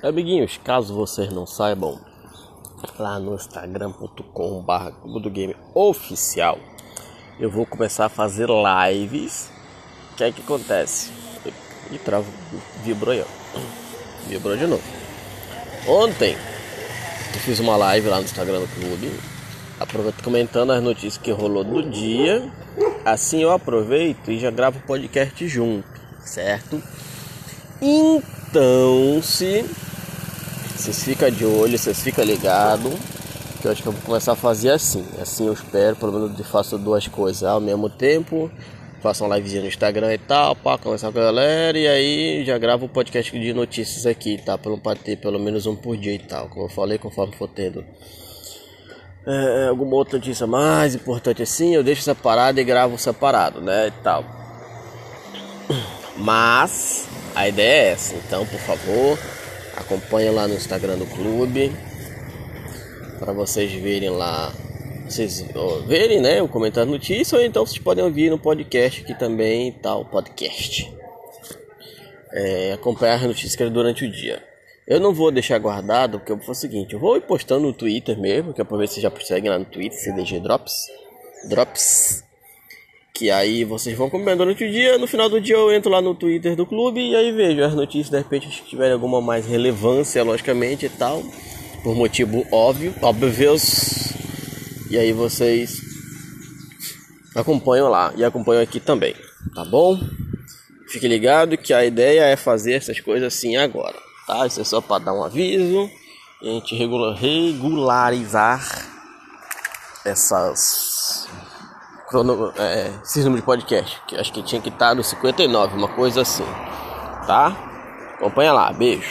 Amiguinhos, caso vocês não saibam, lá no instagram.com.br Game Oficial, eu vou começar a fazer lives. O que é que acontece? E travo, vibrou aí, ó. Vibrou de novo. Ontem eu fiz uma live lá no Instagram do clube, aproveito comentando as notícias que rolou do dia. Assim eu aproveito e já gravo o podcast junto, certo? Então, se vocês ficam de olho, vocês ficam ligados. Que eu acho que eu vou começar a fazer assim. Assim eu espero, pelo menos eu faço duas coisas ao mesmo tempo. Faço uma livezinha no Instagram e tal, para conversar com a galera. E aí já gravo o podcast de notícias aqui, tá? Para ter pelo menos um por dia e tal. Como eu falei, conforme for tendo é, alguma outra notícia mais importante assim, eu deixo separado e gravo separado, né? E tal. Mas a ideia é essa. Então, por favor, Acompanha lá no Instagram do clube para vocês verem lá, vocês verem, né, o comentário notícia ou então vocês podem ouvir no podcast aqui também, tal podcast. É, acompanhar as notícias durante o dia. Eu não vou deixar guardado, porque eu vou fazer o seguinte, eu vou postando no Twitter mesmo, que é pra ver se já seguem lá no Twitter, CDG Drops. Drops. Que aí vocês vão acompanhando durante o dia. No final do dia eu entro lá no Twitter do clube e aí vejo as notícias, de repente, se tiverem alguma mais relevância, logicamente e tal. Por motivo óbvio, óbvios. E aí vocês acompanham lá e acompanham aqui também, tá bom? Fique ligado que a ideia é fazer essas coisas assim agora, tá? Isso é só para dar um aviso e a gente regularizar essas crono, é, de podcast, que acho que tinha que estar no 59, uma coisa assim, tá? Acompanha lá, beijo.